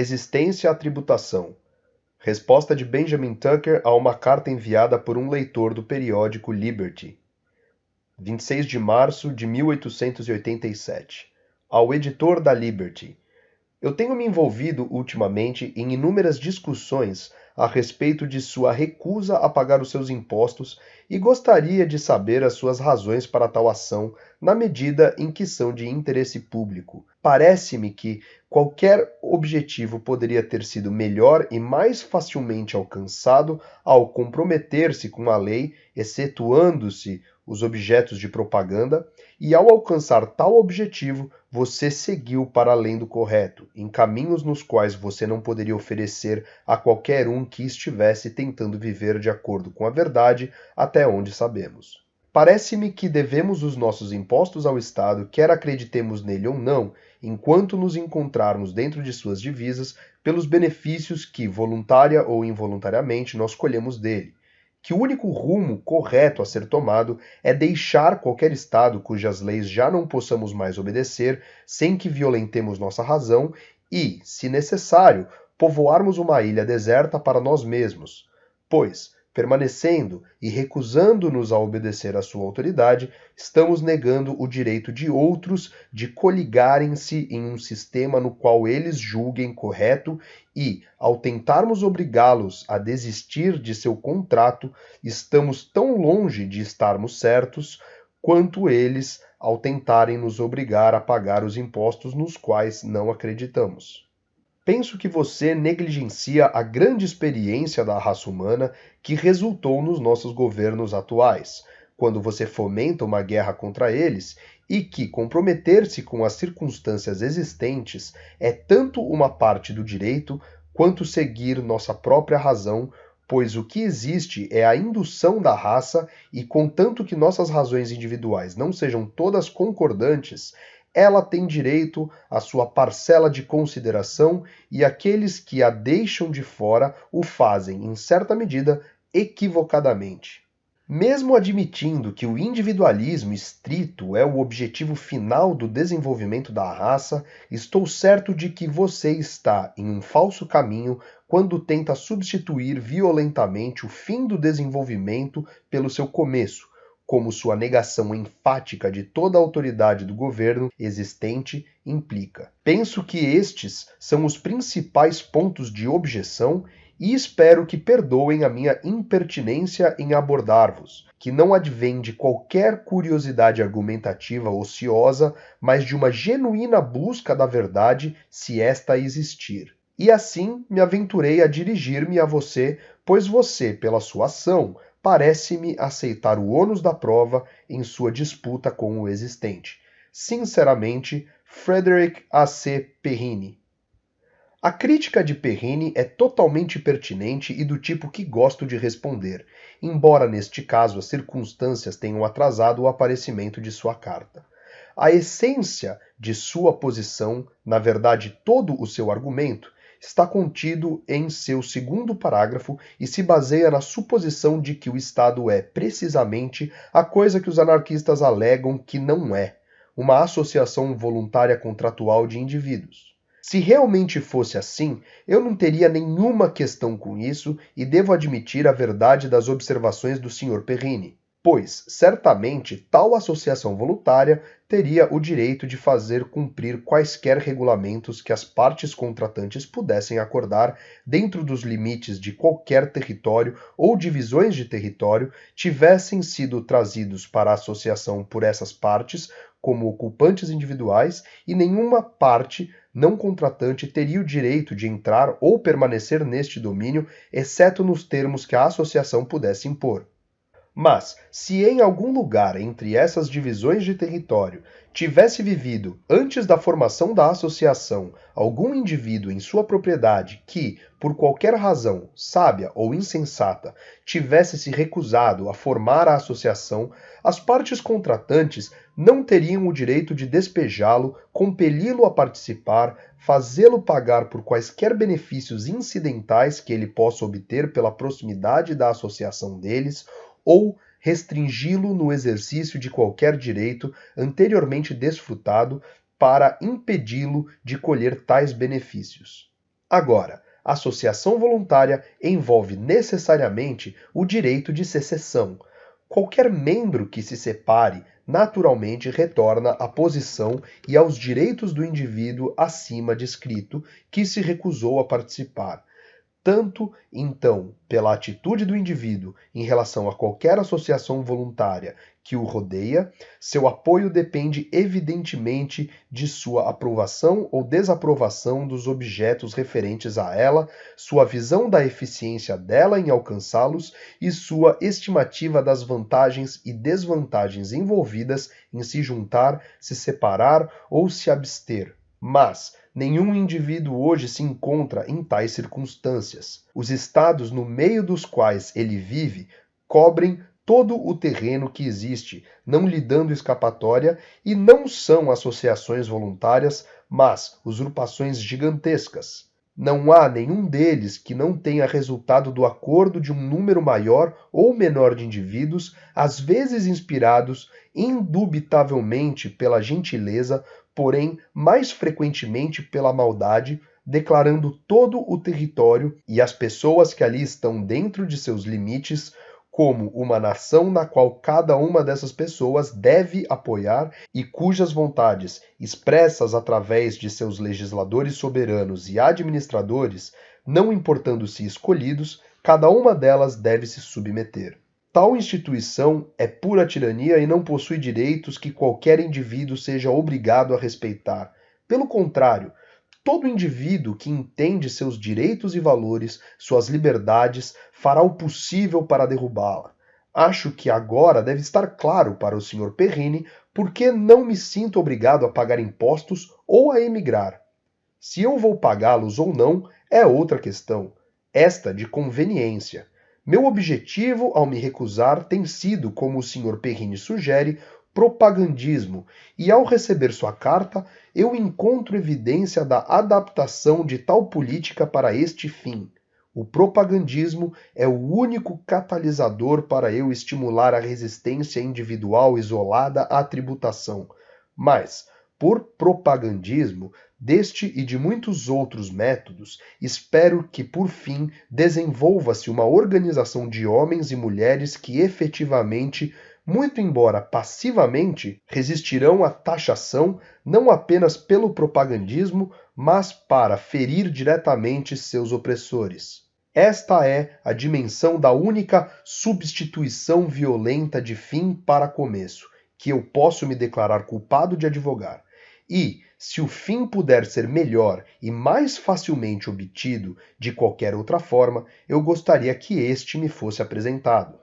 Resistência à tributação. Resposta de Benjamin Tucker a uma carta enviada por um leitor do periódico Liberty. 26 de março de 1887. Ao editor da Liberty. Eu tenho me envolvido ultimamente em inúmeras discussões a respeito de sua recusa a pagar os seus impostos e gostaria de saber as suas razões para tal ação, na medida em que são de interesse público. Parece-me que qualquer objetivo poderia ter sido melhor e mais facilmente alcançado ao comprometer-se com a lei, excetuando-se os objetos de propaganda, e ao alcançar tal objetivo, você seguiu para além do correto, em caminhos nos quais você não poderia oferecer a qualquer um que estivesse tentando viver de acordo com a verdade, até onde sabemos. Parece-me que devemos os nossos impostos ao Estado, quer acreditemos nele ou não, enquanto nos encontrarmos dentro de suas divisas, pelos benefícios que, voluntária ou involuntariamente, nós colhemos dele que o único rumo correto a ser tomado é deixar qualquer Estado cujas leis já não possamos mais obedecer, sem que violentemos nossa razão, e, se necessário, povoarmos uma ilha deserta para nós mesmos. Pois, Permanecendo e recusando-nos a obedecer à sua autoridade, estamos negando o direito de outros de coligarem-se em um sistema no qual eles julguem correto e, ao tentarmos obrigá-los a desistir de seu contrato, estamos tão longe de estarmos certos quanto eles ao tentarem nos obrigar a pagar os impostos nos quais não acreditamos. Penso que você negligencia a grande experiência da raça humana que resultou nos nossos governos atuais, quando você fomenta uma guerra contra eles e que comprometer-se com as circunstâncias existentes é tanto uma parte do direito quanto seguir nossa própria razão, pois o que existe é a indução da raça e contanto que nossas razões individuais não sejam todas concordantes, ela tem direito à sua parcela de consideração e aqueles que a deixam de fora o fazem, em certa medida, equivocadamente. Mesmo admitindo que o individualismo estrito é o objetivo final do desenvolvimento da raça, estou certo de que você está em um falso caminho quando tenta substituir violentamente o fim do desenvolvimento pelo seu começo, como sua negação enfática de toda a autoridade do governo existente implica. Penso que estes são os principais pontos de objeção e espero que perdoem a minha impertinência em abordar-vos, que não advém de qualquer curiosidade argumentativa ociosa, mas de uma genuína busca da verdade, se esta existir. E assim me aventurei a dirigir-me a você, pois você, pela sua ação, parece-me aceitar o ônus da prova em sua disputa com o existente. Sinceramente, Frederick A. C. Perrine. A crítica de Perrine é totalmente pertinente e do tipo que gosto de responder, embora neste caso as circunstâncias tenham atrasado o aparecimento de sua carta. A essência de sua posição, na verdade todo o seu argumento, está contido em seu segundo parágrafo e se baseia na suposição de que o Estado é, precisamente, a coisa que os anarquistas alegam que não é uma associação voluntária contratual de indivíduos. Se realmente fosse assim, eu não teria nenhuma questão com isso e devo admitir a verdade das observações do Sr. Perrini pois certamente tal associação voluntária teria o direito de fazer cumprir quaisquer regulamentos que as partes contratantes pudessem acordar dentro dos limites de qualquer território ou divisões de território tivessem sido trazidos para a associação por essas partes como ocupantes individuais e nenhuma parte não contratante teria o direito de entrar ou permanecer neste domínio, exceto nos termos que a associação pudesse impor. Mas, se em algum lugar entre essas divisões de território tivesse vivido, antes da formação da associação, algum indivíduo em sua propriedade que, por qualquer razão, sábia ou insensata, tivesse se recusado a formar a associação, as partes contratantes não teriam o direito de despejá-lo, compeli-lo a participar, fazê-lo pagar por quaisquer benefícios incidentais que ele possa obter pela proximidade da associação deles ou restringi-lo no exercício de qualquer direito anteriormente desfrutado para impedi-lo de colher tais benefícios. Agora, associação voluntária envolve necessariamente o direito de secessão. Qualquer membro que se separe naturalmente retorna à posição e aos direitos do indivíduo acima descrito que se recusou a participar, tanto, então, pela atitude do indivíduo em relação a qualquer associação voluntária que o rodeia, seu apoio depende evidentemente de sua aprovação ou desaprovação dos objetos referentes a ela, sua visão da eficiência dela em alcançá-los e sua estimativa das vantagens e desvantagens envolvidas em se juntar, se separar ou se abster. Mas, Nenhum indivíduo hoje se encontra em tais circunstâncias. Os estados no meio dos quais ele vive cobrem todo o terreno que existe, não lhe dando escapatória, e não são associações voluntárias, mas usurpações gigantescas. Não há nenhum deles que não tenha resultado do acordo de um número maior ou menor de indivíduos, às vezes inspirados indubitavelmente pela gentileza porém mais frequentemente pela maldade, declarando todo o território e as pessoas que ali estão dentro de seus limites como uma nação na qual cada uma dessas pessoas deve apoiar e cujas vontades, expressas através de seus legisladores soberanos e administradores, não importando-se escolhidos, cada uma delas deve se submeter. Tal instituição é pura tirania e não possui direitos que qualquer indivíduo seja obrigado a respeitar. Pelo contrário, todo indivíduo que entende seus direitos e valores, suas liberdades, fará o possível para derrubá-la. Acho que agora deve estar claro para o Sr. Perrine por que não me sinto obrigado a pagar impostos ou a emigrar. Se eu vou pagá-los ou não é outra questão, esta de conveniência. Meu objetivo ao me recusar tem sido, como o Sr. Perrine sugere, propagandismo, e ao receber sua carta, eu encontro evidência da adaptação de tal política para este fim. O propagandismo é o único catalisador para eu estimular a resistência individual isolada à tributação. Mas, por propagandismo, Deste e de muitos outros métodos, espero que por fim desenvolva-se uma organização de homens e mulheres que efetivamente, muito embora passivamente, resistirão à taxação não apenas pelo propagandismo, mas para ferir diretamente seus opressores. Esta é a dimensão da única substituição violenta de fim para começo, que eu posso me declarar culpado de advogar. E, se o fim puder ser melhor e mais facilmente obtido de qualquer outra forma, eu gostaria que este me fosse apresentado.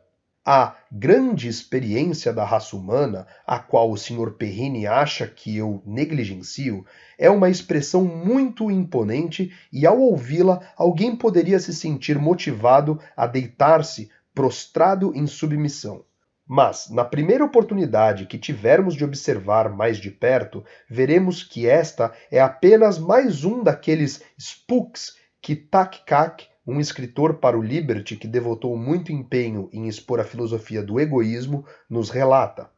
A grande experiência da raça humana, a qual o Sr. Perrine acha que eu negligencio, é uma expressão muito imponente e, ao ouvi-la, alguém poderia se sentir motivado a deitar-se prostrado em submissão. Mas, na primeira oportunidade que tivermos de observar mais de perto, veremos que esta é apenas mais um daqueles spooks que Tak Kak, um escritor para o Liberty que devotou muito empenho em expor a filosofia do egoísmo, nos relata.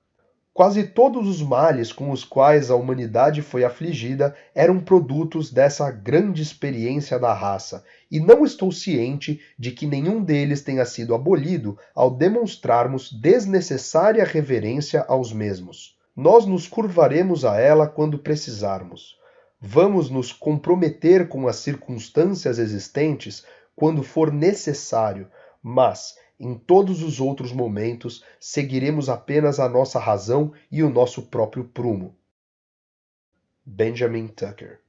Quase todos os males com os quais a humanidade foi afligida eram produtos dessa grande experiência da raça, e não estou ciente de que nenhum deles tenha sido abolido ao demonstrarmos desnecessária reverência aos mesmos. Nós nos curvaremos a ela quando precisarmos. Vamos nos comprometer com as circunstâncias existentes quando for necessário, mas em todos os outros momentos, seguiremos apenas a nossa razão e o nosso próprio prumo. Benjamin Tucker